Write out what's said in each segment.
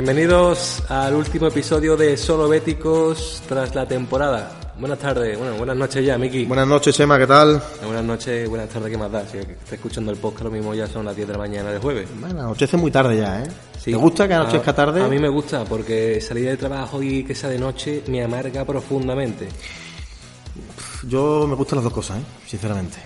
Bienvenidos al último episodio de Solo Béticos tras la temporada. Buenas tardes, bueno, buenas noches ya, Miki. Buenas noches, Chema, ¿qué tal? Buenas noches, buenas tardes, ¿qué más da? Si está escuchando el podcast, lo mismo ya son las 10 de la mañana de jueves. Bueno, anochece muy tarde ya, ¿eh? Sí. ¿Te gusta que anochezca tarde? A mí me gusta, porque salir de trabajo y que sea de noche me amarga profundamente. Yo me gustan las dos cosas, ¿eh? Sinceramente.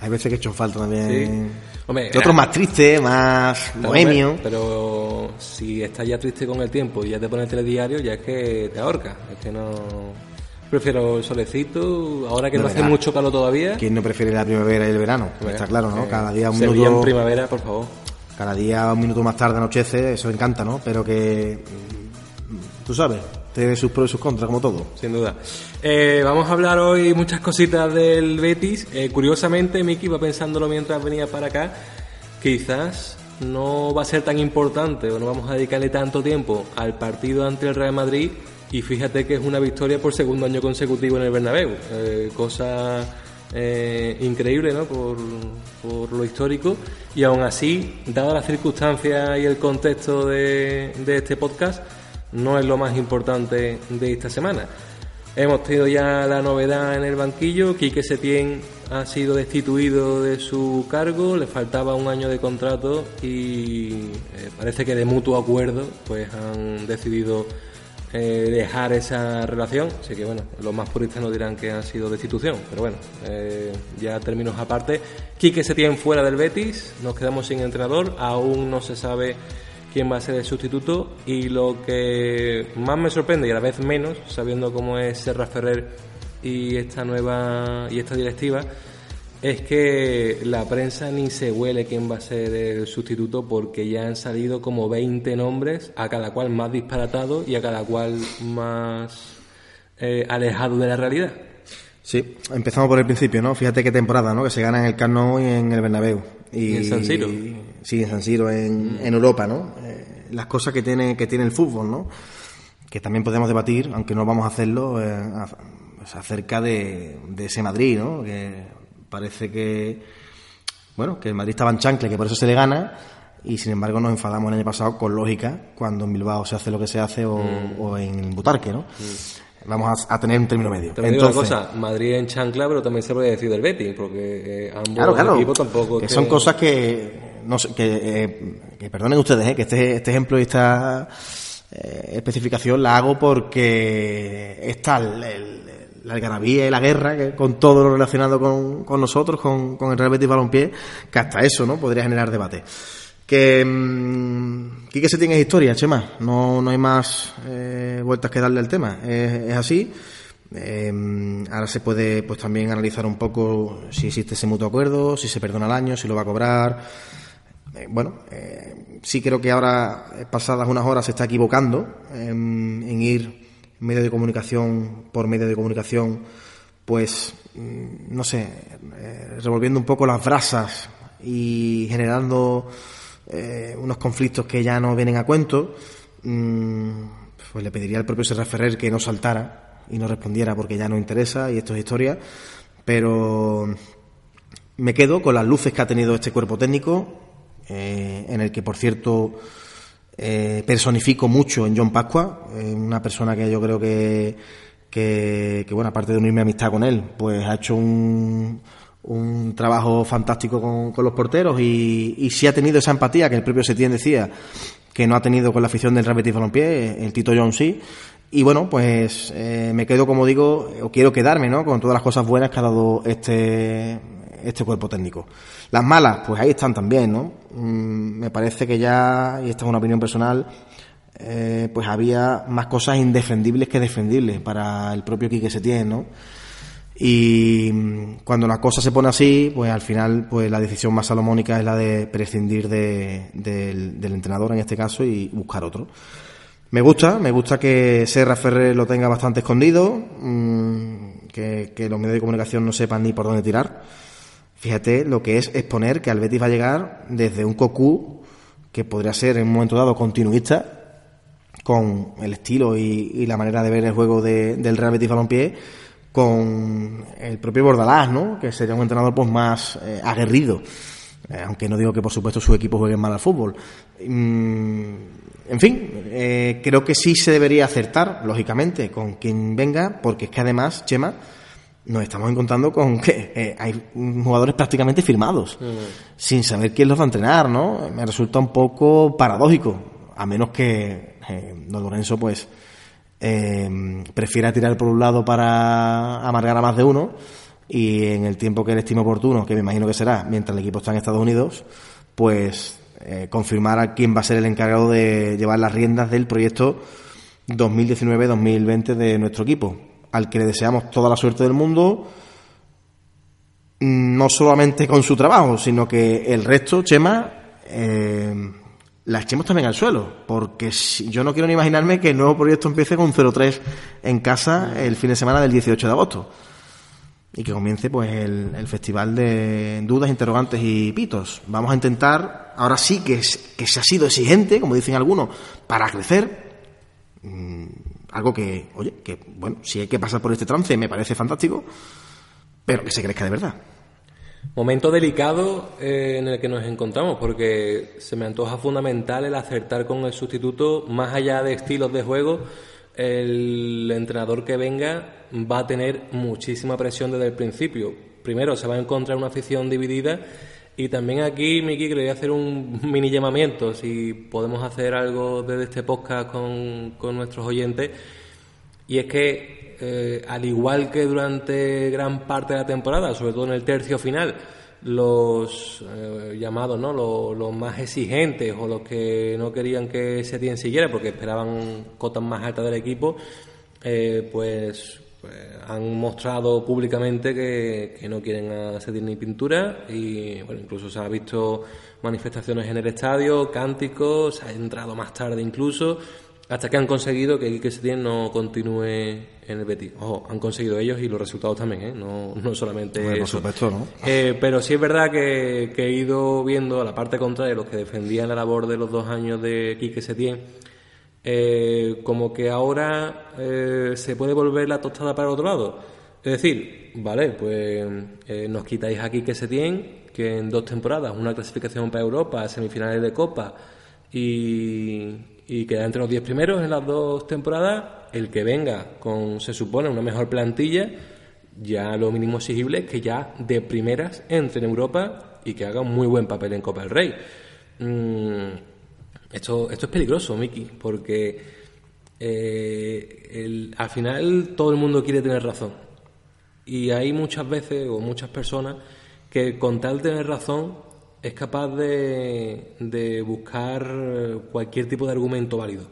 Hay veces que he hecho falta también. Sí. Hombre, de otros más triste, más Pero, bohemio. hombre, Pero si estás ya triste con el tiempo y ya te pones el telediario, ya es que te ahorca. Es que no. Prefiero el solecito, ahora que no, No, hace mucho calor todavía. ¿Quién no prefiere la primavera y el verano? Está claro, ¿no? eh, Cada día un Sevilla en minuto, primavera, por favor. cada día un minuto más tarde anochece, eso encanta, ¿no? Pero que, tú sabes, tiene sus pros y sus contras, como todo. Sin duda. Eh, vamos a hablar hoy muchas cositas del Betis. Eh, curiosamente, Miki iba pensándolo mientras venía para acá. Quizás no va a ser tan importante o no vamos a dedicarle tanto tiempo al partido ante el Real Madrid. Y fíjate que es una victoria por segundo año consecutivo en el Bernabéu. Eh, cosa increíble, ¿no? Por, por lo histórico. Y aún así, dadas las circunstancias y el contexto de este podcast, no es lo más importante de esta semana. Hemos tenido ya la novedad en el banquillo, Quique Setién ha sido destituido de su cargo, le faltaba un año de contrato y eh, parece que de mutuo acuerdo pues han decidido eh, dejar esa relación, así que bueno, los más puristas no dirán que ha sido destitución, pero bueno, eh, ya términos aparte. Quique Setién fuera del Betis, nos quedamos sin entrenador, aún no se sabe quién va a ser el sustituto y lo que más me sorprende y a la vez menos, sabiendo cómo es Serra Ferrer y esta nueva y esta directiva, es que la prensa ni se huele quién va a ser el sustituto porque ya han salido como 20 nombres, a cada cual más disparatado y a cada cual más eh, alejado de la realidad. Sí, empezamos por el principio, ¿no? Fíjate qué temporada, ¿no? Que se gana en el Camp Nou y en el Bernabéu. Y, Y en San Siro. Sí, en San Siro, en, en Europa, ¿no? Eh, las cosas que tiene, que tiene el fútbol, ¿no? Que también podemos debatir, aunque no vamos a hacerlo, eh, a- pues acerca de, de ese Madrid, ¿no? Que parece que, bueno, que el Madrid estaba en chancle, que por eso se le gana, y sin embargo nos enfadamos el año pasado con lógica cuando en Bilbao se hace lo que se hace o, o en Butarque, ¿no? Vamos a, a tener un término medio. Te digo una Entonces- cosa, Madrid en chancla, pero también se puede decir del Betis, porque eh, ambos Claro, claro. equipos tampoco... que son cosas que, no sé, que, eh, que perdonen ustedes, eh, que este, este ejemplo y esta eh, especificación la hago porque está el- el- la algarabía y la guerra que, con todo lo relacionado con, con nosotros, con, con el Real Betis Balompié, que hasta eso no podría generar debate. Que mm, Quique se tiene historia, Chema. No, no hay más eh, vueltas que darle al tema. Es, es así. Eh, ahora se puede pues también analizar un poco si existe ese mutuo acuerdo, si se perdona el año, si lo va a cobrar. Eh, bueno, eh, sí creo que ahora, eh, pasadas unas horas, se está equivocando en, en ir medio de comunicación por medio de comunicación, pues, mm, no sé, revolviendo un poco las brasas y generando eh, unos conflictos que ya no vienen a cuento. Mm, pues le pediría al propio Serra Ferrer que no saltara y no respondiera porque ya no interesa y esto es historia, pero me quedo con las luces que ha tenido este cuerpo técnico, eh, en el que, por cierto, eh, personifico mucho en John Pascua, una persona que yo creo que, que, que, bueno, aparte de unirme a amistad con él, pues ha hecho un, un trabajo fantástico con, con los porteros y, y sí ha tenido esa empatía que el propio Setién decía que no ha tenido con la afición del Real Betis Balompié, el Tito John sí. Y bueno, pues eh, me quedo, como digo, o quiero quedarme, ¿no? Con todas las cosas buenas que ha dado este, este cuerpo técnico. Las malas, pues ahí están también, ¿no? Mm, me parece que ya, y esta es una opinión personal, eh, pues había más cosas indefendibles que defendibles para el propio Quique Setién, ¿no? Y mm, cuando la cosa se pone así, pues al final pues la decisión más salomónica es la de prescindir de, del, entrenador en este caso y buscar otro. Me gusta, me gusta que Serra Ferrer lo tenga bastante escondido, mmm, que, los medios de comunicación no sepan ni por dónde tirar. Fíjate lo que es exponer que al Betis va a llegar desde un Cocu que podría ser en un momento dado continuista con el estilo y, y la manera de ver el juego de, del Real Betis Balompié con el propio Bordalás, ¿no? Que sería un entrenador pues más eh, aguerrido. Eh, aunque no digo que por supuesto su equipo juegue mal al fútbol. Mm, en fin, eh, creo que sí se debería acertar, lógicamente, con quien venga, porque es que además, Chema, nos estamos encontrando con que eh, hay jugadores prácticamente firmados, mm. sin saber quién los va a entrenar, ¿no? Me resulta un poco paradójico, a menos que eh, Don Lorenzo, pues, eh, prefiera tirar por un lado para amargar a más de uno y en el tiempo que él estime oportuno, que me imagino que será mientras el equipo está en Estados Unidos, pues eh, confirmar a quién va a ser el encargado de llevar las riendas del proyecto 2019-2020 de nuestro equipo, al que le deseamos toda la suerte del mundo, no solamente con su trabajo, sino que el resto, Chema, eh, la echemos también al suelo, porque yo no quiero ni imaginarme que el nuevo proyecto empiece con 0-3 en casa el fin de semana del 18 de agosto y que comience pues el, festival de dudas, interrogantes y pitos. Vamos a intentar, ahora sí que, que se ha sido exigente, como dicen algunos, para crecer. Mmm, algo que, oye, que bueno, si hay que pasar por este trance me parece fantástico, pero que se crezca de verdad. Momento delicado eh, en el que nos encontramos, porque se me antoja fundamental el acertar con el sustituto, más allá de estilos de juego, el entrenador que venga va a tener muchísima presión desde el principio. Primero, se va a encontrar una afición dividida y también aquí, Miki, quería hacer un mini llamamiento, si podemos hacer algo desde este podcast con, con nuestros oyentes. Y es que, eh, al igual que durante gran parte de la temporada, sobre todo en el tercio final, los eh, llamados, ¿no? Los, más exigentes o los que no querían que Setién siguiera porque esperaban cotas más altas del equipo, eh, pues, pues, han mostrado públicamente que, no quieren a ni pintura y bueno, incluso se ha visto manifestaciones en el estadio, cánticos, se ha entrado más tarde incluso hasta que han conseguido que Quique Setién no continúe en el Betis. Ojo, han conseguido ellos y los resultados también, ¿eh? no, no solamente bueno, eso. Por supuesto, ¿no? Eh, pero sí es verdad que, que, he ido viendo a la parte contraria, los que defendían la labor de los dos años de Quique Setién, eh, como que ahora eh, se puede volver la tostada para el otro lado. Es decir, vale, pues nos quitáis aquí que Setién, que en dos temporadas, una clasificación para Europa, semifinales de Copa y y queda entre los 10 primeros en las dos temporadas. El que venga con, se supone, una mejor plantilla, ya lo mínimo exigible es que ya de primeras entre en Europa y que haga un muy buen papel en Copa del Rey. Mm, esto, esto es peligroso, Miki, porque eh, al final todo el mundo quiere tener razón. Y hay muchas veces o muchas personas que con tal de tener razón es capaz de, de buscar cualquier tipo de argumento válido.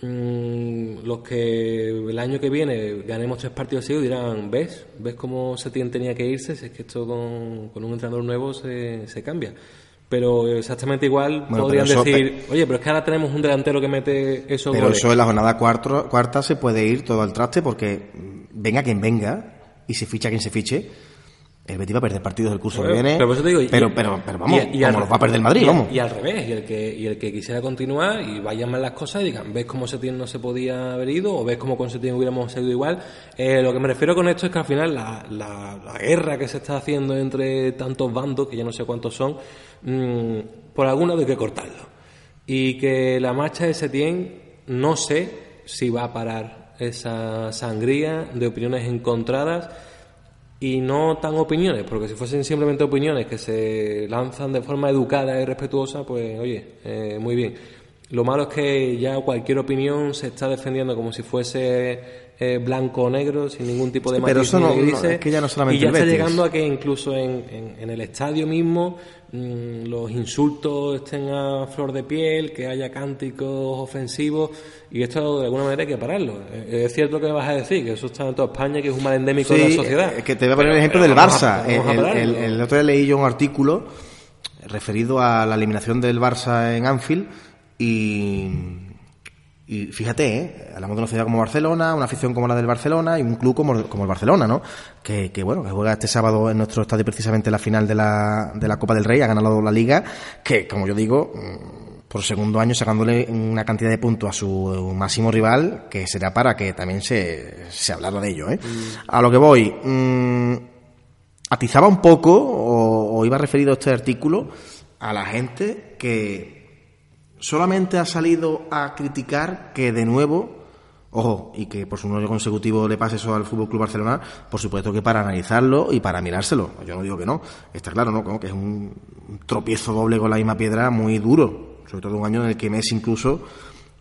Mm, los que el año que viene ganemos tres partidos seguidos dirán, ¿ves? ¿Ves cómo Setién tenía que irse? Si es que esto con, con un entrenador nuevo se, se, cambia. Pero exactamente igual bueno, podrían eso, decir, oye, pero es que ahora tenemos un delantero que mete eso. Pero goles. eso en la jornada cuarto, cuarta se puede ir todo al traste porque venga quien venga y se ficha quien se fiche el Betis va a perder partidos del curso pero, que viene. Pero, eso te digo, pero, y, pero, pero, vamos, y, y como los va a perder el Madrid, y, vamos. Y al revés, y el, que, y el que quisiera continuar y vayan mal las cosas y digan, ves cómo Setién no se podía haber ido o ves cómo con Setién hubiéramos seguido igual. Eh, lo que me refiero con esto es que al final la, la, la, guerra que se está haciendo entre tantos bandos, que ya no sé cuántos son, mmm, por alguna hay que cortarlo. Y que la marcha de Setién, no sé si va a parar esa sangría de opiniones encontradas y no tan opiniones, porque si fuesen simplemente opiniones que se lanzan de forma educada y respetuosa, pues oye, eh, muy bien. Lo malo es que ya cualquier opinión se está defendiendo como si fuese eh, blanco o negro, sin ningún tipo de pero matiz eso ni no- es que ya no solamente y ya está llegando a que incluso en, en- en el estadio mismo mm, los insultos estén a flor de piel, que haya cánticos ofensivos y esto de alguna manera hay que pararlo. Eh, Es cierto que vas a decir que eso está en toda España, que es un mal endémico de la sociedad. es que te voy a poner Pero- el ejemplo pero del Barça. a el- el otro día leí yo un artículo referido a la eliminación del Barça en Anfield y, y fíjate, ¿eh? hablamos de una ciudad como Barcelona, una afición como la del Barcelona y un club como, como el Barcelona, ¿no? Que, que, bueno, que juega este sábado en nuestro estadio precisamente la final de la, de la Copa del Rey, ha ganado la Liga, que como yo digo, mm, por segundo año sacándole una cantidad de puntos a su máximo rival, que será para que también se, se hablara de ello, ¿eh? A lo que voy, mm, atizaba un poco, o, o iba referido este artículo, a la gente que solamente ha salido a criticar que de nuevo, ojo, y que por su año consecutivo le pase eso al Fútbol Club Barcelona, por supuesto que para analizarlo y para mirárselo. Yo no digo que no, está claro, ¿no? Como que es un, tropiezo doble con la misma piedra muy duro, sobre todo un año en el que Messi incluso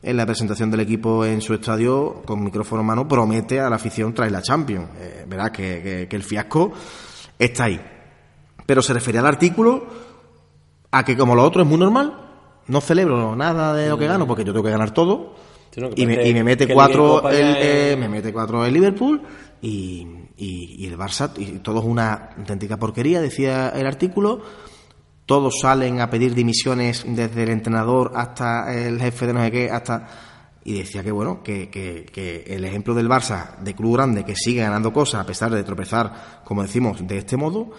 en la presentación del equipo en su estadio, con micrófono en mano, promete a la afición traer la Champions. Eh, que- que el fiasco está ahí. Pero se refería al artículo a que como lo otro es muy normal, no celebro nada de lo que gano porque yo tengo que ganar todo. Sí, no, que y, me, parece y me mete el cuatro el, eh, es- me mete cuatro el Liverpool y, y- y el Barça y todo es una auténtica porquería decía el artículo todos salen a pedir dimisiones desde el entrenador hasta el jefe de no sé qué hasta y decía que bueno que, que- que el ejemplo del Barça de club grande que sigue ganando cosas a pesar de tropezar como decimos de este modo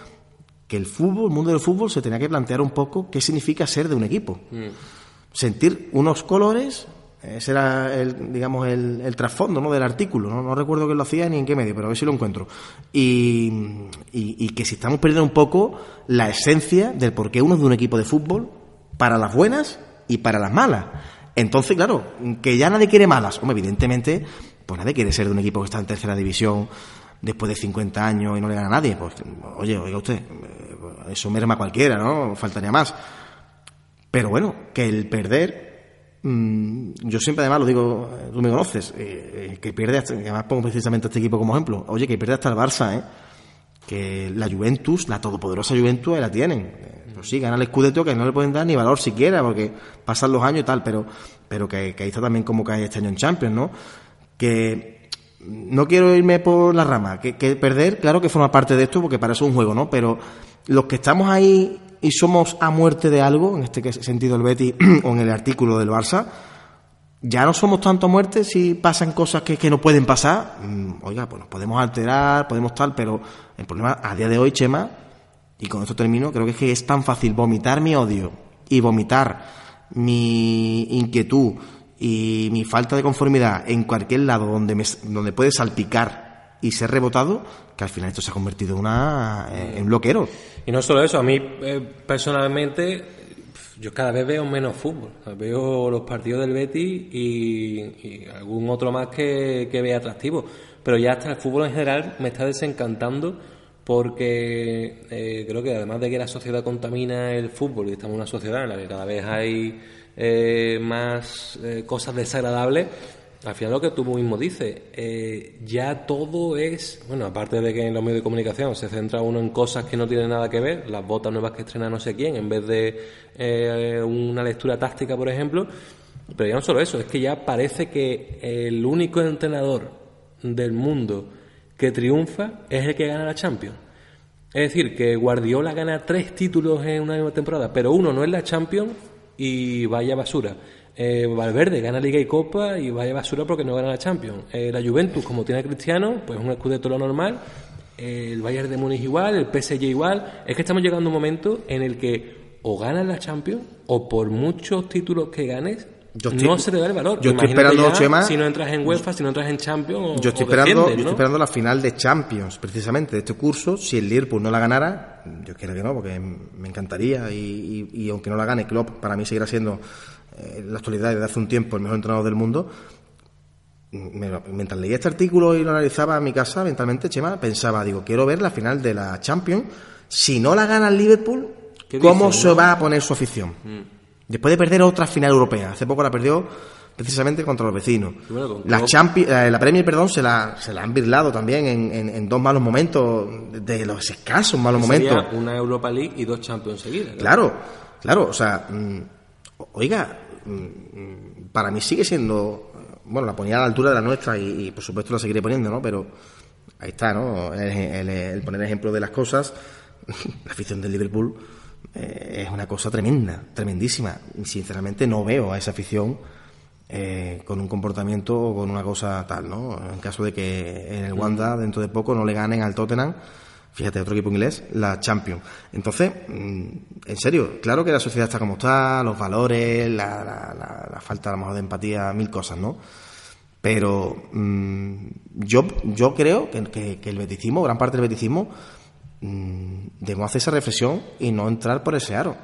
que el fútbol el mundo del fútbol se tenía que plantear un poco qué significa ser de un equipo sentir unos colores ese era el, digamos el, trasfondo ¿no? del artículo ¿no? recuerdo quién lo hacía ni en qué medio pero a ver si lo encuentro y, y- y que si estamos perdiendo un poco la esencia del por qué uno es de un equipo de fútbol para las buenas y para las malas entonces claro que ya nadie quiere malas hombre evidentemente pues nadie quiere ser de un equipo que está en tercera división después de 50 años y no le gana a nadie pues oye oiga usted eh, eso merma a cualquiera no faltaría más pero bueno, que el perder, mm, yo siempre además lo digo, eh, tú me conoces, eh, eh, que pierde, hasta, además pongo precisamente a este equipo como ejemplo, oye, que pierde hasta el Barça, ¿eh? que la Juventus, la todopoderosa Juventus, ahí la tienen. Pues sí, gana el Scudetto que no le pueden dar ni valor siquiera, porque pasan los años y tal, pero, pero que, que ahí está también como cae este año en Champions, ¿no? Que no quiero irme por la rama, que, perder, claro que forma parte de esto, porque para eso es un juego, ¿no? Pero los que estamos ahí y somos a muerte de algo, en este sentido el Betty o en el artículo del Barça, ya no somos tanto a muerte si pasan cosas que, que no pueden pasar. Mm, oiga, pues nos podemos alterar, podemos tal, pero el problema a día de hoy, Chema, y con esto termino, creo que es que es tan fácil vomitar mi odio y vomitar mi inquietud y mi falta de conformidad en cualquier lado donde, me, donde puede salpicar y ser rebotado, que al final esto se ha convertido en, una, en un loquero. Y no solo eso, a mí eh, personalmente yo cada vez veo menos fútbol. Veo los partidos del Betis y, y algún otro más que, que vea atractivo. Pero ya hasta el fútbol en general me está desencantando porque eh, creo que además de que la sociedad contamina el fútbol y estamos en una sociedad en la que cada vez hay eh, más eh, cosas desagradables, al final lo que tú mismo dices, eh, ya todo es, bueno, aparte de que en los medios de comunicación se centra uno en cosas que no tienen nada que ver, las botas nuevas que estrena no sé quién, en vez de una lectura táctica, por ejemplo, pero ya no solo eso, es que ya parece que el único entrenador del mundo que triunfa es el que gana la Champions. Es decir, que Guardiola gana tres títulos en una misma temporada, pero uno no es la Champions y vaya basura. Eh, Valverde gana Liga y Copa y vaya basura porque no gana la Champions. Eh, la Juventus, como tiene a Cristiano, pues un escudeto lo normal. Eh, el Bayern de Múnich igual, el PSG igual. Es que estamos llegando a un momento en el que o ganas la Champions o por muchos títulos que ganes Yo estoy- no se le da el valor. yo estoy Imagínate esperando, ya Chema- Si no entras en UEFA, si no entras en Champions. Yo estoy o esperando, yo ¿no? estoy esperando la final de Champions, precisamente, de este curso. Si el Liverpool no la ganara, yo quiero que no, porque me encantaría. Y, y- y aunque no la gane, Klopp para mí seguirá siendo, eh, en la actualidad, desde hace un tiempo, el mejor entrenador del mundo. Me mientras leía este artículo y lo analizaba en mi casa, mentalmente, Chema, pensaba, digo, quiero ver la final de la Champions. Si no la gana el Liverpool, ¿Qué ¿cómo se no? va a poner su afición? Después de perder otra final europea. Hace poco la perdió precisamente contra los vecinos. Bueno, la, Champions, eh, la Premier, perdón, se la, se la han birlado también en, en- en dos malos momentos, de los escasos malos Sería momentos. una Europa League y dos Champions seguidas. Claro, claro, o sea, mm, oiga, mm, mm, para mí sigue siendo, bueno, la ponía a la altura de la nuestra y, y, por supuesto la seguiré poniendo, ¿no? Pero ahí está, ¿no? El, el- el poner ejemplo de las cosas, la afición del Liverpool eh, es una cosa tremenda, tremendísima. Sinceramente no veo a esa afición eh, con un comportamiento o con una cosa tal, ¿no? En caso de que en el Wanda dentro de poco no le ganen al Tottenham, fíjate, otro equipo inglés, la Champions. Entonces, mm, en serio, claro que la sociedad está como está, los valores, la, la- la- la falta a lo mejor de empatía, mil cosas, ¿no? Pero mm, yo, yo creo que, que- que el beticismo, gran parte del beticismo, mm, debemos hacer esa reflexión y no entrar por ese aro.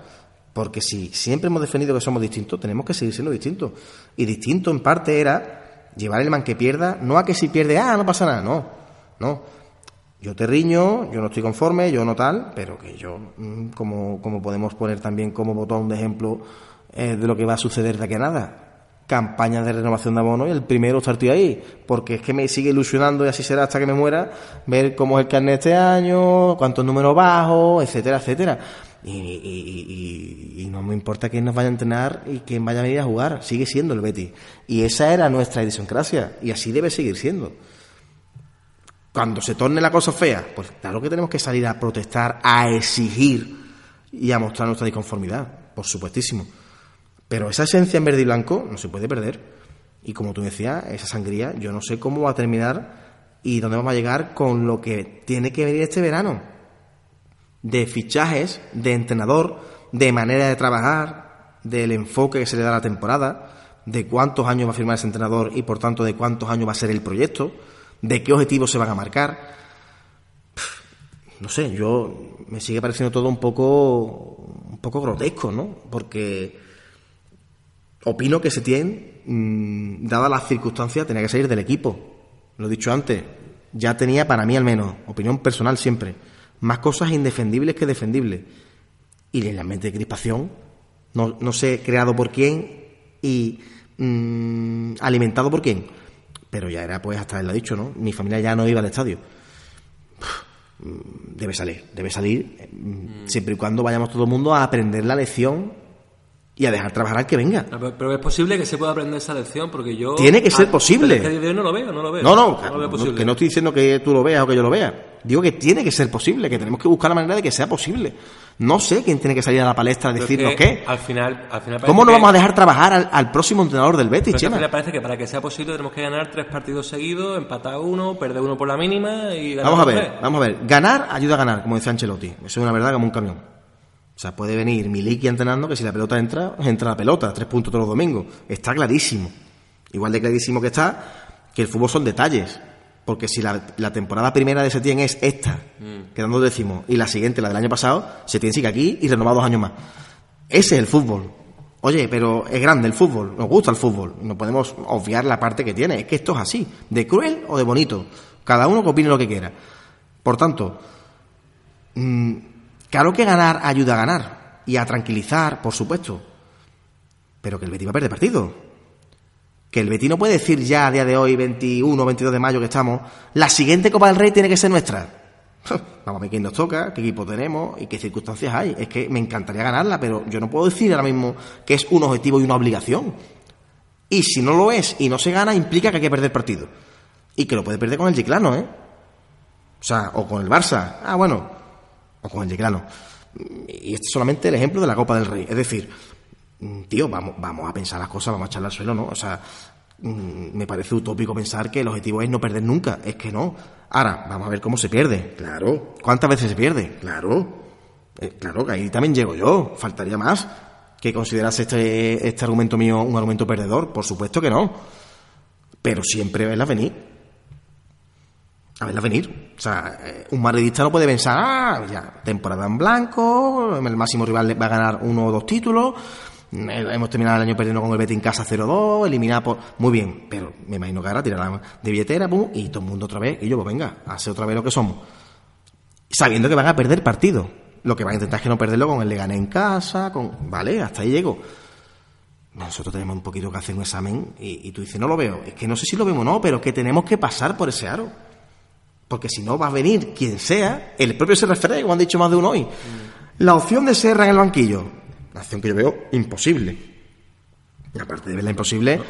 Porque si siempre hemos defendido que somos distintos, tenemos que seguir siendo distintos. Y distinto en parte era llevar el man que pierda, no a que si pierde, ah, no pasa nada, no, no. Yo te riño, yo no estoy conforme, yo no tal, pero que yo, mm, como, como podemos poner también como botón de ejemplo eh, de lo que va a suceder de aquí a nada. Campaña de renovación de abono y el primero estar tío ahí, porque es que me sigue ilusionando y así será hasta que me muera, ver cómo es el carnet este año, cuántos números bajos, etcétera, etcétera. Y no me importa quién nos vaya a entrenar y quién vaya a venir a jugar, sigue siendo el Betis. Y esa era nuestra idiosincrasia, y así debe seguir siendo cuando se torne la cosa fea, pues claro que tenemos que salir a protestar, a exigir y a mostrar nuestra disconformidad, por supuestísimo. Pero esa esencia en verde y blanco no se puede perder. Y como tú decías, esa sangría, yo no sé cómo va a terminar y dónde vamos a llegar con lo que tiene que venir este verano. De fichajes, de entrenador, de manera de trabajar, del enfoque que se le da a la temporada, de cuántos años va a firmar ese entrenador y por tanto de cuántos años va a ser el proyecto, de qué objetivos se van a marcar. No sé, yo me sigue pareciendo todo un poco un poco grotesco, ¿no? Porque opino que Setién, mm, dadas las circunstancias, tenía que salir del equipo. Lo he dicho antes, ya tenía para mí al menos, opinión personal siempre, más cosas indefendibles que defendibles. Y el ambiente de crispación, no, no sé creado por quién y mm, alimentado por quién. Pero ya era, pues, hasta él lo ha dicho, ¿no? Mi familia ya no iba al estadio. Mm, Debe salir, debe salir, eh, mm, siempre y cuando vayamos todo el mundo a aprender la lección y a dejar trabajar al que venga. Ah, Pero pero es posible que se pueda aprender esa lección porque yo... Tiene que ser Ah, posible. pero es que hoy no lo veo, no lo veo. No, no, lo veo no, que no estoy diciendo que tú lo veas o que yo lo vea. Digo que tiene que ser posible, que tenemos que buscar la manera de que sea posible. No sé quién tiene que salir a la palestra a es decirnos que qué. Al final, al final ¿Cómo no vamos a dejar trabajar al, al próximo entrenador del Betis, al Chema? final parece que para que sea posible tenemos que ganar tres partidos seguidos, empatar uno, perder uno por la mínima y ganar Vamos a ver, tres. vamos a ver. Ganar ayuda a ganar, como decía Ancelotti. Eso es una verdad como un camión. O sea, puede venir Miliki entrenando que si la pelota entra, entra la pelota, tres puntos todos los domingos. Está clarísimo. Igual de clarísimo que está que el fútbol son detalles. Porque si la, la temporada primera de Setién es esta, quedando décimo, y la siguiente, la del año pasado, Setién sigue aquí y renovado dos años más. Ese es el fútbol. Oye, pero es grande el fútbol, nos gusta el fútbol, no podemos obviar la parte que tiene. Es que esto es así, de cruel o de bonito. Cada uno que opine lo que quiera. Por tanto, mm, claro que ganar ayuda a ganar y a tranquilizar, por supuesto. Pero que el Betis va a perder partido. Que el Betis no puede decir ya a día de hoy, 21, 22 de mayo que estamos, la siguiente Copa del Rey tiene que ser nuestra. Vamos a ver quién nos toca, qué equipo tenemos y qué circunstancias hay. Es que me encantaría ganarla, pero yo no puedo decir ahora mismo que es un objetivo y una obligación. Y si no lo es y no se gana, implica que hay que perder partido. Y que lo puede perder con el Chiclano, ¿eh? O sea, o con el Barça. Ah, bueno. O con el Chiclano. Y este es solamente el ejemplo de la Copa del Rey. Es decir, tío, vamos, vamos a pensar las cosas, vamos a echarle al suelo, ¿no? O sea, mm, me parece utópico pensar que el objetivo es no perder nunca. Es que no. Ahora, vamos a ver cómo se pierde. Claro. ¿Cuántas veces se pierde? Claro. Eh, claro, que ahí también llego yo. Faltaría más que considerase este, este argumento mío un argumento perdedor. Por supuesto que no. Pero siempre verla venir. A verla venir. O sea, eh, un madridista no puede pensar, ah, ya, temporada en blanco, el máximo rival va a ganar uno o dos títulos, eh, hemos terminado el año perdiendo con el Betis en casa 0-2, eliminado por... Muy bien, pero me imagino que ahora tirarán de billetera, pum, y todo el mundo otra vez, y yo, pues venga, hace otra vez lo que somos. Sabiendo que van a perder partido. Lo que van a intentar es que no perderlo con el Leganés en casa, con... Vale, hasta ahí llego. nosotros tenemos un poquito que hacer un examen y, tú dices, no lo veo. Es que no sé si lo vemos o no, pero que tenemos que pasar por ese aro. Porque si no va a venir quien sea, el propio se refiere, como han dicho más de uno hoy. La opción de Serra en el banquillo, la opción que yo veo imposible. Y aparte de verla imposible,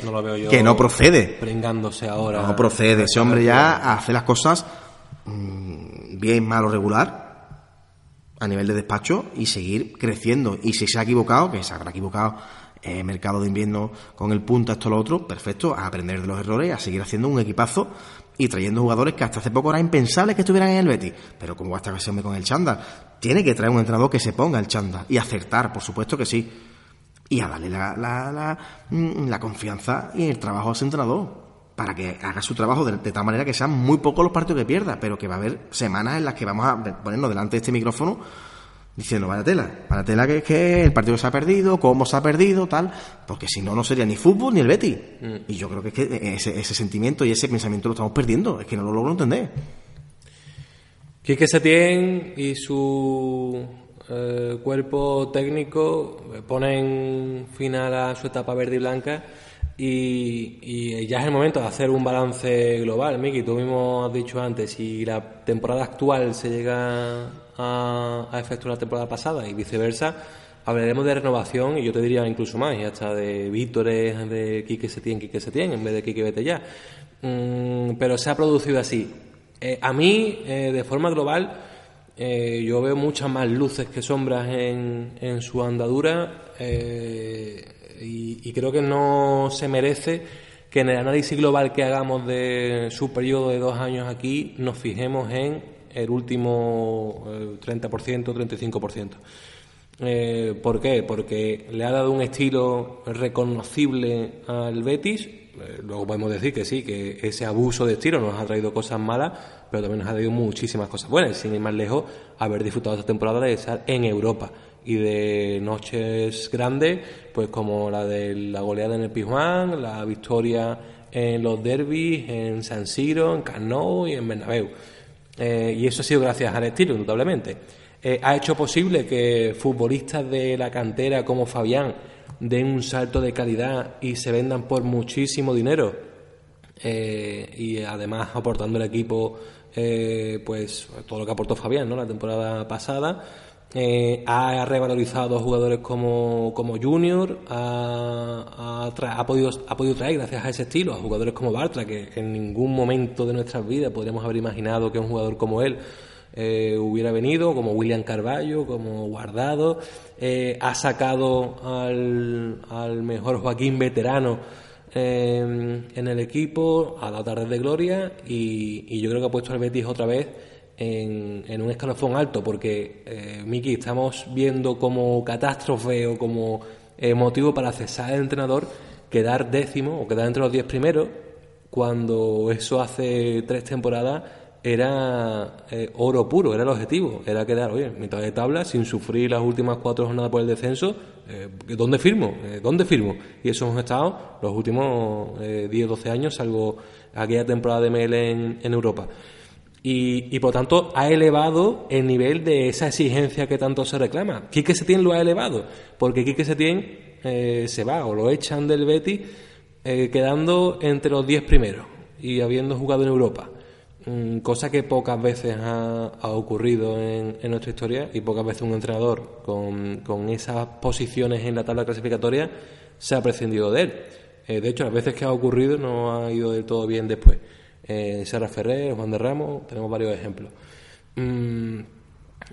que no procede. Pringándose ahora. No procede. Ese hombre ya hace las cosas mm, bien, malo, regular a nivel de despacho y seguir creciendo. Y si se ha equivocado, que se habrá equivocado eh, mercado de invierno con el punta, esto, lo otro, perfecto, a aprender de los errores, a seguir haciendo un equipazo y trayendo jugadores que hasta hace poco era impensable que estuvieran en el Betis. Pero como hasta que con el chanda tiene que traer un entrenador que se ponga el chanda y acertar, por supuesto que sí. Y a darle la, la, la, mm, la confianza y el trabajo a ese entrenador para que haga su trabajo de, tal manera que sean muy pocos los partidos que pierda, pero que va a haber semanas en las que vamos a ponernos delante de este micrófono diciendo, vaya tela, vaya tela que es que el partido se ha perdido, cómo se ha perdido, tal, porque si no, no sería ni fútbol ni el Betty. Mm. Y yo creo que, es que ese, ese, sentimiento y ese pensamiento lo estamos perdiendo, es que no lo logro entender. Quique Setién y su eh, cuerpo técnico ponen final a su etapa verde y blanca y, y, ya es el momento de hacer un balance global. Miki, tú mismo has dicho antes, si la temporada actual se llega a, a efectuar la temporada pasada y viceversa, hablaremos de renovación y yo te diría incluso más, y hasta de Vítores, de Quique Setién, Quique Setién, en vez de Quique Vete ya. Mm, pero se ha producido así. Eh, a mí, eh, de forma global, eh, yo veo muchas más luces que sombras en, en su andadura y, y creo que no se merece que en el análisis global que hagamos de su periodo de dos años aquí nos fijemos en el último 30%, eh, 35%. Eh, ¿Por qué? Porque le ha dado un estilo reconocible al Betis. Eh, luego podemos decir que sí, que ese abuso de estilo nos ha traído cosas malas, pero también nos ha traído muchísimas cosas buenas. Sin ir más lejos, haber disfrutado esta temporada de estar en Europa y de noches grandes, pues como la de la goleada en el Pizjuán, la victoria en los derbis, en San Siro, en Camp y en Bernabéu. Eh, y eso ha sido gracias al estilo, indudablemente. Eh, ha hecho posible que futbolistas de la cantera como Fabián den un salto de calidad y se vendan por muchísimo dinero. Eh, y además aportando al equipo pues todo lo que aportó Fabián ¿no? la temporada pasada eh, ha revalorizado a jugadores como, como Junior, ha, ha, podido, ha podido traer, gracias a ese estilo, a jugadores como Bartra, que en ningún momento de nuestras vidas podríamos haber imaginado que un jugador como él eh, hubiera venido, como William Carballo, como Guardado, eh, ha sacado al, mejor Joaquín veterano en el equipo, a la tarde de gloria, y, y yo creo que ha puesto al Betis otra vez en, un escalafón alto, porque, eh, Miki, estamos viendo como catástrofe o como eh, motivo para cesar al entrenador quedar décimo o quedar entre los diez primeros, cuando eso hace tres temporadas era eh, oro puro, era el objetivo, era quedar, oye, mitad de tabla, sin sufrir las últimas cuatro jornadas por el descenso, eh, ¿dónde firmo? ¿Dónde firmo? Y eso hemos estado los últimos 10, 12 años, salvo aquella temporada de ML en, en Europa y, por tanto ha elevado el nivel de esa exigencia que tanto se reclama. Quique Setién lo ha elevado, porque Quique Setién eh, se va o lo echan del Betis eh, quedando entre los 10 primeros y habiendo jugado en Europa. Mm, cosa que pocas veces ha, ocurrido en, nuestra historia y pocas veces un entrenador con, con, esas posiciones en la tabla clasificatoria se ha prescindido de él. Eh, de hecho, las veces que ha ocurrido no ha ido del todo bien después eh, Serra Ferrer, Juan de Ramos, tenemos varios ejemplos. Mm,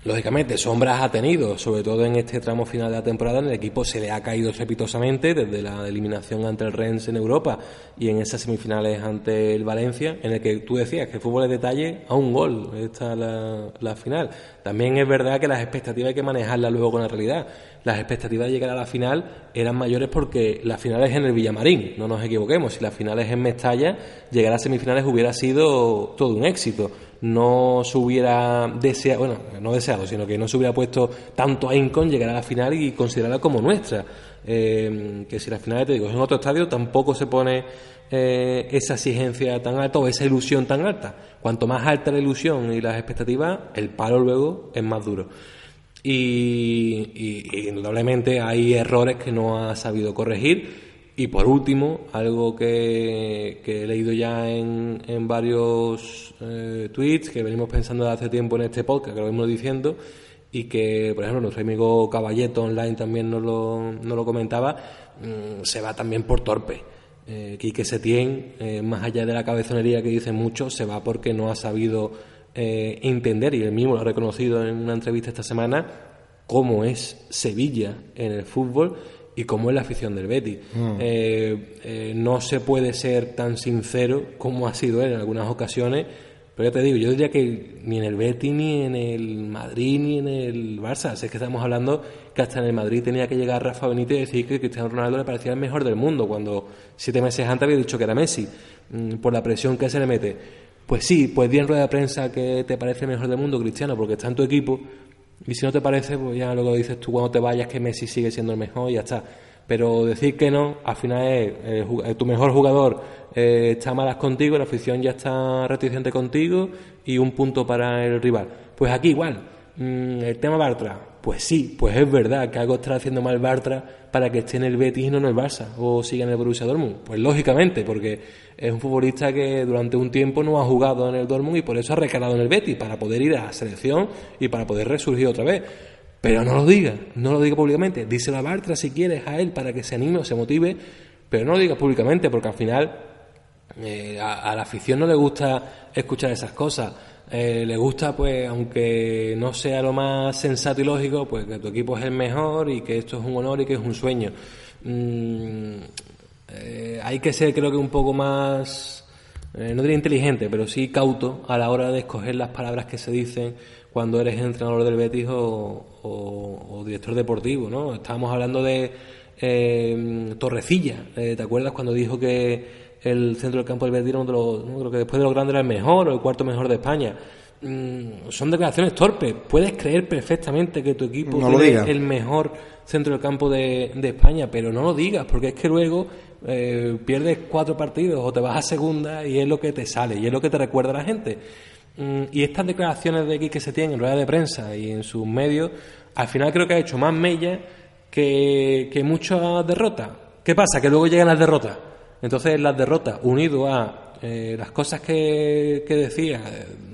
lógicamente, sombras ha tenido, sobre todo en este tramo final de la temporada, en el equipo se le ha caído estrepitosamente desde la eliminación ante el Rennes en Europa y en esas semifinales ante el Valencia, en el que tú decías que el fútbol es detalle a un gol, esta la, la final. También es verdad que las expectativas hay que manejarlas luego con la realidad. Las expectativas de llegar a la final eran mayores porque la final es en el Villamarín, no nos equivoquemos. Si la final es en Mestalla, llegar a semifinales hubiera sido todo un éxito no se hubiera deseado, bueno, no deseado, sino que no se hubiera puesto tanto a Incon llegar a la final y considerarla como nuestra. Eh, que si la final, te digo, es en otro estadio, tampoco se pone eh, esa exigencia tan alta o esa ilusión tan alta. Cuanto más alta la ilusión y las expectativas, el palo luego es más duro. y, indudablemente hay errores que no ha sabido corregir. Y por último, algo que, he leído ya en, en varios eh, tweets, que venimos pensando desde hace tiempo en este podcast, que lo venimos diciendo, y que, por ejemplo, nuestro amigo Caballeto Online también nos lo, nos lo comentaba, mm, se va también por torpe. Eh, Quique Setién, eh, más allá de la cabezonería que dice mucho, se va porque no ha sabido eh, entender, y él mismo lo ha reconocido en una entrevista esta semana, cómo es Sevilla en el fútbol y cómo es la afición del Betis. Mm. Eh, eh, no se puede ser tan sincero como ha sido él en algunas ocasiones, pero ya te digo, yo diría que ni en el Betis, ni en el Madrid, ni en el Barça. es que estamos hablando que hasta en el Madrid tenía que llegar Rafa Benítez y decir que Cristiano Ronaldo le parecía el mejor del mundo, cuando siete meses antes había dicho que era Messi, mm, por la presión que se le mete. Pues sí, pues di en rueda de prensa que te parece el mejor del mundo, Cristiano, porque está en tu equipo. Y si no te parece, pues ya luego dices tú cuando te vayas que Messi sigue siendo el mejor y ya está. Pero decir que no, al final es tu mejor jugador eh, está malas contigo, la afición ya está reticente contigo y un punto para el rival. Pues aquí igual, mm, el tema Bartra, pues sí, pues es verdad que algo está haciendo mal Bartra para que esté en el Betis y no en el Barça o siga en el Borussia Dortmund. Pues lógicamente, porque es un futbolista que durante un tiempo no ha jugado en el Dortmund y por eso ha recalado en el Betis, para poder ir a la selección y para poder resurgir otra vez. Pero no lo diga, no lo diga públicamente. Díselo a Bartra si quieres a él para que se anime o se motive, pero no lo diga públicamente porque al final eh, a, la afición no le gusta escuchar esas cosas. Eh, le gusta, pues, aunque no sea lo más sensato y lógico, pues que tu equipo es el mejor y que esto es un honor y que es un sueño. Mm, eh, hay que ser, creo que, un poco más, no diría inteligente, pero sí cauto a la hora de escoger las palabras que se dicen cuando eres entrenador del Betis o, director deportivo, ¿no? Estábamos hablando de Torrecilla, ¿te acuerdas cuando dijo que el centro del campo del Betis uno de los, creo que después de los grandes era el mejor o el cuarto mejor de España. Mm, son declaraciones torpes. Puedes creer perfectamente que tu equipo es el mejor centro del campo de, España, pero no lo digas, porque es que luego eh, pierdes cuatro partidos o te vas a segunda y es lo que te sale y es lo que te recuerda a la gente. Mm, y estas declaraciones de aquí que se tienen en rueda de prensa y en sus medios, al final creo que ha hecho más mella que, que muchas derrotas. ¿Qué pasa? Que luego llegan las derrotas. Entonces las derrotas, unido a eh, las cosas que, decía,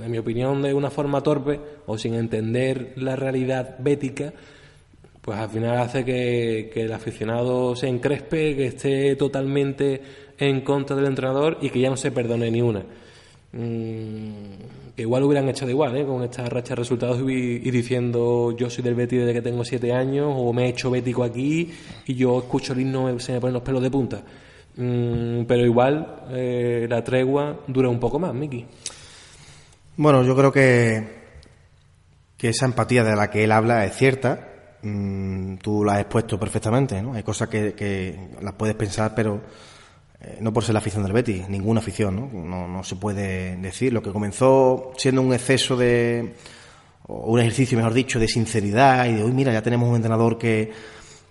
en mi opinión, de una forma torpe o sin entender la realidad bética, pues al final hace que, el aficionado se encrespe, que esté totalmente en contra del entrenador y que ya no se perdone ni una. Mm, que igual hubieran hecho de igual, ¿eh? con esta racha de resultados y, diciendo yo soy del Betis desde que tengo siete años o me he hecho bético aquí y yo escucho el himno se me ponen los pelos de punta. Mm, pero igual eh, la tregua dura un poco más, Miki. Bueno, yo creo que, que esa empatía de la que él habla es cierta. Mm, tú la has expuesto perfectamente, ¿no? Hay cosas que, las puedes pensar, pero eh, no por ser la afición del Betis, ninguna afición, ¿no? ¿no? Se puede decir. Lo que comenzó siendo un exceso de, o un ejercicio, mejor dicho, de sinceridad y de, uy, mira, ya tenemos un entrenador que,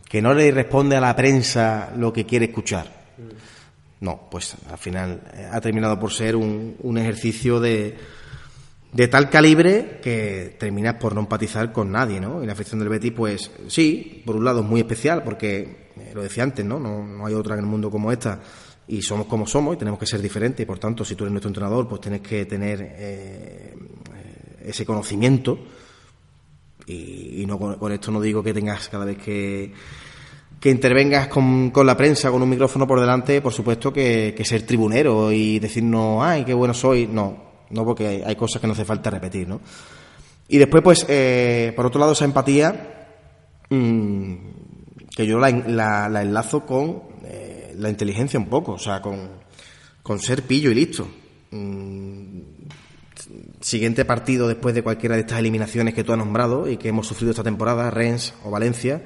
que no le responde a la prensa lo que quiere escuchar. No, pues al final eh, ha terminado por ser un, un ejercicio de, de tal calibre que terminas por no empatizar con nadie, ¿no? Y la afición del Betis, pues sí, por un lado es muy especial porque, eh, lo decía antes, ¿no? ¿no? Hay otra en el mundo como esta y somos como somos y tenemos que ser diferentes y por tanto si tú eres nuestro entrenador pues tienes que tener eh, ese conocimiento y, no con, esto no digo que tengas cada vez que que intervengas con, con, la prensa, con un micrófono por delante, por supuesto que, ser tribunero y decirnos, ay, qué bueno soy, no, no porque hay, cosas que no hace falta repetir, ¿no? Y después, pues, eh, por otro lado, esa empatía, mm, que yo la, la, enlazo con eh, la inteligencia un poco, o sea, con, con ser pillo y listo. Mm, siguiente partido después de cualquiera de estas eliminaciones que tú has nombrado y que hemos sufrido esta temporada, Rennes o Valencia,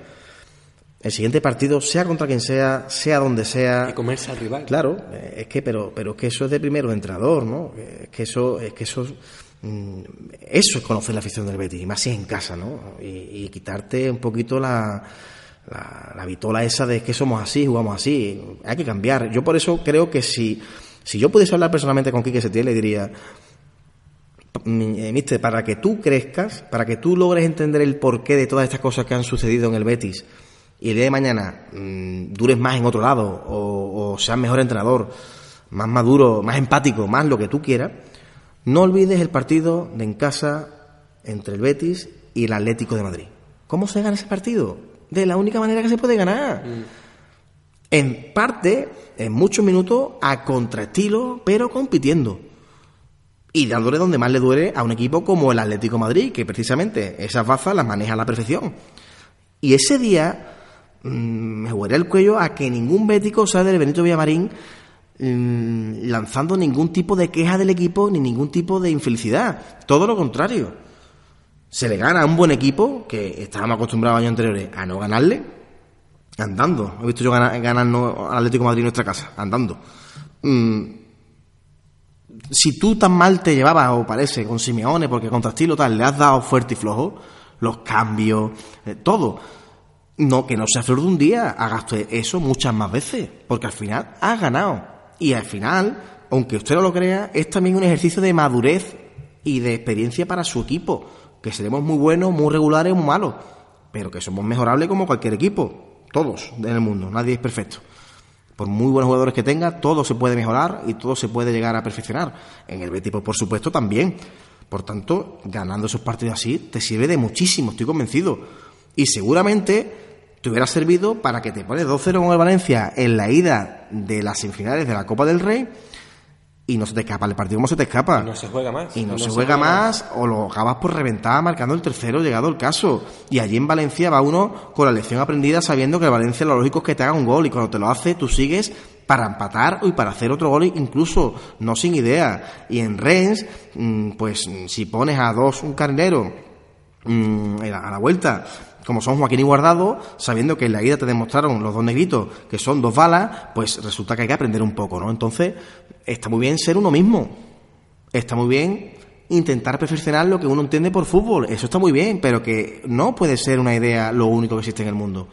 el siguiente partido, sea contra quien sea, sea donde sea. Y comerse al rival. Claro, eh, es que, pero, pero es que eso es de primero entrador, ¿no? Es que eso, es que eso, mm, eso es conocer la afición del Betis, y más si es en casa, ¿no? Y, quitarte un poquito la, la, la, vitola esa de que somos así, jugamos así. Hay que cambiar. Yo por eso creo que si, si yo pudiese hablar personalmente con Quique Setién, le diría, eh, mister, para que tú crezcas, para que tú logres entender el porqué de todas estas cosas que han sucedido en el Betis y el día de mañana mm, dures más en otro lado o, o seas mejor entrenador, más maduro, más empático, más lo que tú quieras, no olvides el partido de en casa entre el Betis y el Atlético de Madrid. ¿Cómo se gana ese partido? De la única manera que se puede ganar. En parte, en muchos minutos, a contraestilo, pero compitiendo. Y dándole donde más le duele a un equipo como el Atlético de Madrid, que precisamente esas bazas las maneja a la perfección. Y ese día mm, me huele el cuello a que ningún bético sale del Benito Villamarín mm, lanzando ningún tipo de queja del equipo ni ningún tipo de infelicidad. Todo lo contrario. Se le gana a un buen equipo, que estábamos acostumbrados años anteriores a no ganarle, andando. He visto yo ganar, al Atlético Madrid en nuestra casa, andando. Mm, si tú tan mal te llevabas, o parece, con Simeone, porque contra estilo tal, le has dado fuerte y flojo, los cambios, eh, todo. No, que no sea flor de un día, hagas eso muchas más veces, porque al final has ganado. Y al final, aunque usted no lo crea, es también un ejercicio de madurez y de experiencia para su equipo, que seremos muy buenos, muy regulares, muy malos, pero que somos mejorables como cualquier equipo, todos en el mundo, nadie es perfecto. Por muy buenos jugadores que tenga, todo se puede mejorar y todo se puede llegar a perfeccionar. En el pues, por supuesto, también. Por tanto, ganando esos partidos así te sirve de muchísimo, estoy convencido. Y seguramente te hubiera servido para que te pones 2-0 con el Valencia en la ida de las semifinales de la Copa del Rey y no se te escapa el partido como se te escapa. Y no se juega más. Y no, se, juega, más, o lo acabas por reventar marcando el tercero llegado el caso. Y allí en Valencia va uno con la lección aprendida sabiendo que el Valencia lo lógico es que te haga un gol y cuando te lo hace tú sigues para empatar y para hacer otro gol incluso no sin idea. Y en Rennes, mm, pues si pones a dos un carnero mm, a la vuelta como son Joaquín y Guardado, sabiendo que en la ida te demostraron los dos negritos que son dos balas, pues resulta que hay que aprender un poco, ¿no? Entonces, está muy bien ser uno mismo. Está muy bien intentar perfeccionar lo que uno entiende por fútbol. Eso está muy bien, pero que no puede ser una idea lo único que existe en el mundo.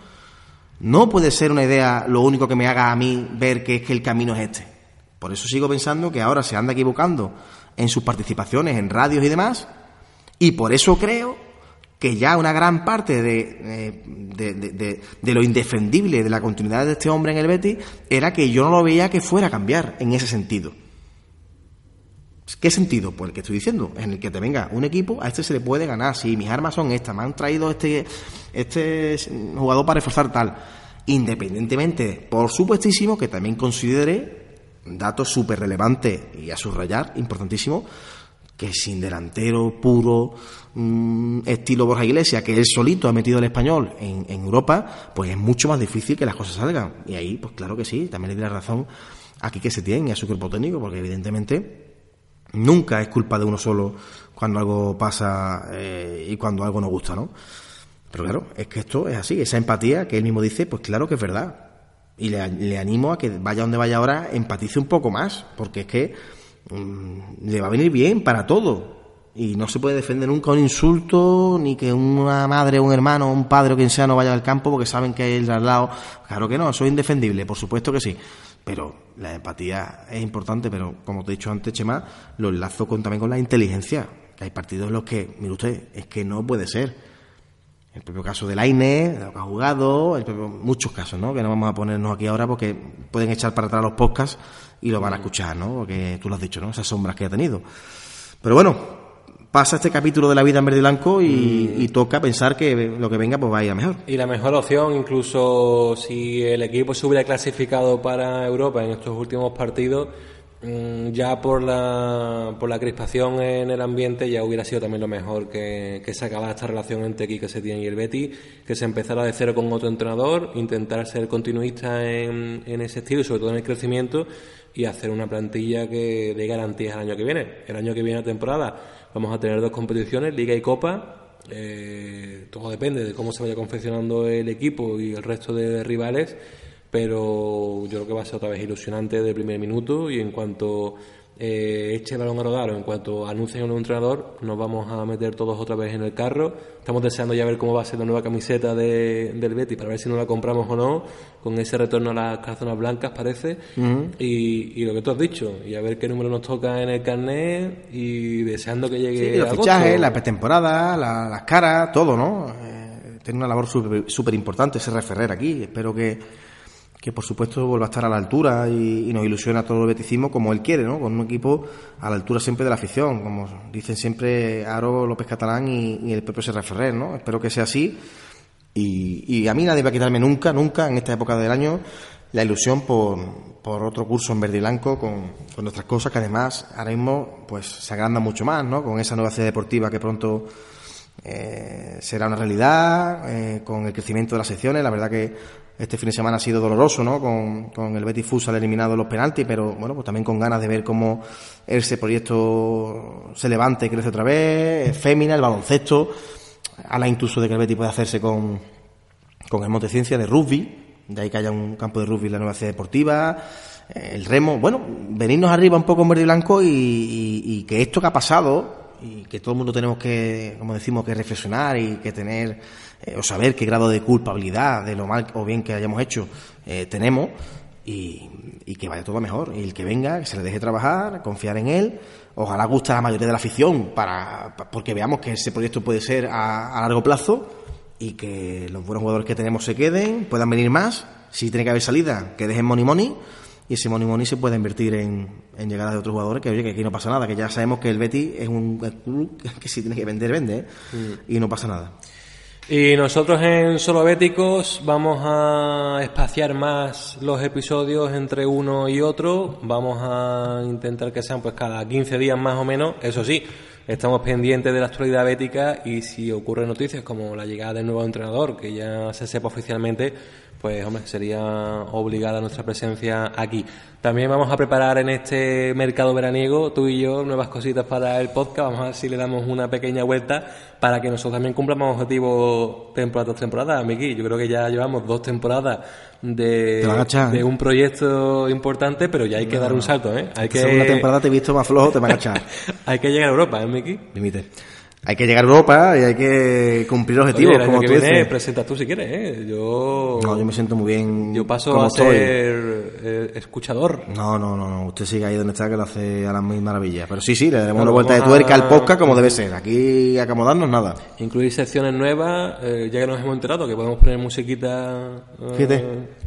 No puede ser una idea lo único que me haga a mí ver que es que el camino es este. Por eso sigo pensando que ahora se anda equivocando en sus participaciones en radios y demás. Y por eso creo que ya una gran parte eh, de, de, de, lo indefendible de la continuidad de este hombre en el Betis era que yo no lo veía que fuera a cambiar en ese sentido. ¿Qué sentido? Pues el que estoy diciendo, en el que te venga un equipo, a este se le puede ganar, si mis armas son estas, me han traído este, este jugador para reforzar tal. Independientemente, por supuestísimo, que también considere datos súper relevantes y a subrayar, importantísimo, que sin delantero puro, mm, estilo Borja Iglesias, que él solito ha metido el español en, Europa, pues es mucho más difícil que las cosas salgan. Y ahí, pues claro que sí, también le doy la razón aquí que se tiene a su cuerpo técnico, porque evidentemente nunca es culpa de uno solo cuando algo pasa eh, y cuando algo no gusta, ¿no? Pero claro, es que esto es así, esa empatía que él mismo dice, pues claro que es verdad. Y le, le animo a que vaya donde vaya ahora, empatice un poco más, porque es que le va a venir bien para todo. Y no se puede defender nunca un insulto, ni que una madre, un hermano, un padre o quien sea no vaya al campo porque saben que el al lado. Claro que no, eso es indefendible, por supuesto que sí. Pero la empatía es importante, pero como te he dicho antes, Chema, lo enlazo con, también con la inteligencia. hay partidos en los que, mire usted, es que no puede ser. El propio caso del Aine, de lo que ha jugado, muchos casos, ¿no? Que no vamos a ponernos aquí ahora porque pueden echar para atrás los podcasts y lo van a escuchar, ¿no? Porque tú lo has dicho, ¿no? Esas sombras que ha tenido. Pero bueno, pasa este capítulo de la vida en verde y blanco y, toca pensar que lo que venga pues va a ir a mejor. Y la mejor opción, incluso si el equipo se hubiera clasificado para Europa en estos últimos partidos, mm, ya por la, por la crispación en el ambiente ya hubiera sido también lo mejor que, que se acabara esta relación entre Quique Setién y el Betty, que se empezara de cero con otro entrenador, intentar ser continuista en, en ese estilo y sobre todo en el crecimiento y hacer una plantilla que dé garantías el año que viene. El año que viene, la temporada, vamos a tener dos competiciones, Liga y Copa. Eh, todo depende de cómo se vaya confeccionando el equipo y el resto de rivales, pero yo creo que va a ser otra vez ilusionante de primer minuto y en cuanto eh, eche balón a rodar o en cuanto anuncien un nuevo entrenador, nos vamos a meter todos otra vez en el carro. Estamos deseando ya ver cómo va a ser la nueva camiseta de, del Betis para ver si nos la compramos o no, con ese retorno a las calzonas blancas parece. y, y, lo que tú has dicho, y a ver qué número nos toca en el carnet y deseando que llegue. Sí, los fichajes, la pretemporada, la, las caras, todo, ¿no? Eh, tiene una labor súper importante ese referrer aquí. Espero que que por supuesto vuelva a estar a la altura y, nos ilusiona todo el beticismo como él quiere, ¿no? Con un equipo a la altura siempre de la afición, como dicen siempre Aro López Catalán y, el propio Serra Ferrer, ¿no? Espero que sea así y, a mí nadie va a quitarme nunca, nunca en esta época del año la ilusión por, por otro curso en verde y blanco con, con, nuestras cosas que además ahora mismo pues se agranda mucho más, ¿no? Con esa nueva sede deportiva que pronto eh, será una realidad, eh, con el crecimiento de las secciones, la verdad que este fin de semana ha sido doloroso, ¿no? Con, con el Betis Futsal eliminado los penaltis, pero bueno, pues también con ganas de ver cómo ese proyecto se levanta y crece otra vez, fémina, el baloncesto, a la incluso de que el Betis puede hacerse con, con el Monteciencia de rugby, de ahí que haya un campo de rugby en la nueva ciudad deportiva, eh, el remo, bueno, venirnos arriba un poco en verde y blanco y, y que esto que ha pasado y que todo el mundo tenemos que, como decimos, que reflexionar y que tener eh, o saber qué grado de culpabilidad de lo mal o bien que hayamos hecho eh, tenemos y, que vaya todo mejor. Y el que venga, que se le deje trabajar, confiar en él. Ojalá guste a la mayoría de la afición para, porque veamos que ese proyecto puede ser a, largo plazo y que los buenos jugadores que tenemos se queden, puedan venir más. Si tiene que haber salida, que dejen money money y ese money money se puede invertir en, en llegadas de otros jugadores que oye que aquí no pasa nada que ya sabemos que el Betty es un club que si tiene que vender vende ¿eh? mm. y no pasa nada y nosotros en Solo Béticos vamos a espaciar más los episodios entre uno y otro. Vamos a intentar que sean pues cada 15 días más o menos. Eso sí, estamos pendientes de la actualidad bética y si ocurren noticias como la llegada del nuevo entrenador, que ya se sepa oficialmente, pues hombre, sería obligada nuestra presencia aquí. También vamos a preparar en este mercado veraniego, tú y yo, nuevas cositas para el podcast. Vamos a ver si le damos una pequeña vuelta para que nosotros también cumplamos objetivos temporada tras temporada, Miki. Yo creo que ya llevamos dos temporadas de, de un proyecto importante, pero ya hay que dar un salto, ¿eh? Hay que... Segunda temporada te he visto más flojo, te va a echar. hay que llegar a Europa, ¿eh, Miki? Límite hay que llegar a Europa y hay que cumplir objetivos. Oye, como tú viene, presenta tú si quieres, ¿eh? Yo. No, yo me siento muy bien. Yo paso a ser eh, escuchador. No, no, no, no. Usted sigue ahí donde está que lo hace a las mil maravillas. Pero sí, sí, le daremos una vuelta de tuerca al podcast como debe ser. Aquí acomodarnos nada. Incluir secciones nuevas, eh, ya que nos hemos enterado que podemos poner musiquita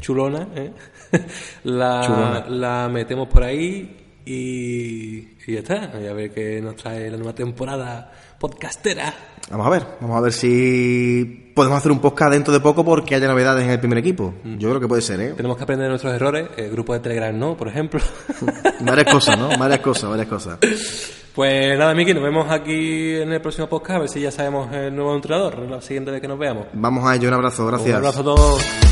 chulona, ¿eh? la, la metemos por ahí y, y ya está. Y a ver qué nos trae la nueva temporada podcastera. Vamos a ver, vamos a ver si podemos hacer un podcast dentro de poco porque haya novedades en el primer equipo. Mm. Yo creo que puede ser, ¿eh? Tenemos que aprender nuestros errores, el grupo de Telegram no, por ejemplo. varias cosas, ¿no? Varias cosas, varias cosas. Pues nada, Miki, nos vemos aquí en el próximo podcast, a ver si ya sabemos el nuevo entrenador, la siguiente vez que nos veamos. Vamos a ello, un abrazo, gracias. Un abrazo a todos.